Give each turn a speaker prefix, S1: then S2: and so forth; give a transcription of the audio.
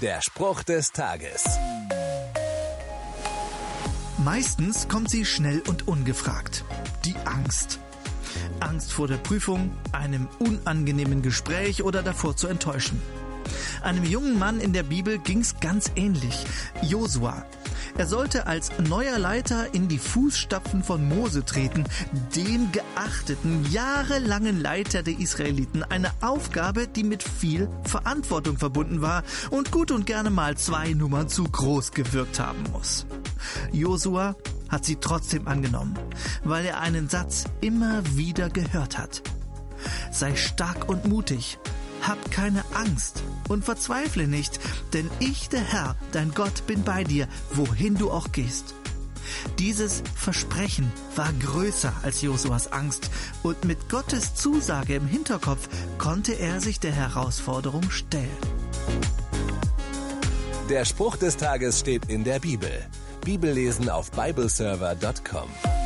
S1: Der Spruch des Tages.
S2: Meistens kommt sie schnell und ungefragt. Die Angst. Angst vor der Prüfung, einem unangenehmen Gespräch oder davor zu enttäuschen. Einem jungen Mann in der Bibel ging's ganz ähnlich. Josua. Er sollte als neuer Leiter in die Fußstapfen von Mose treten, dem geachteten, jahrelangen Leiter der Israeliten. Eine Aufgabe, die mit viel Verantwortung verbunden war und gut und gerne mal zwei Nummern zu groß gewirkt haben muss. Josua hat sie trotzdem angenommen, weil er einen Satz immer wieder gehört hat. Sei stark und mutig, hab keine Angst und verzweifle nicht, denn ich, der Herr, dein Gott, bin bei dir, wohin du auch gehst. Dieses Versprechen war größer als Josuas Angst und mit Gottes Zusage im Hinterkopf konnte er sich der Herausforderung stellen.
S1: Der Spruch des Tages steht in der Bibel. Bibellesen auf bibleserver.com.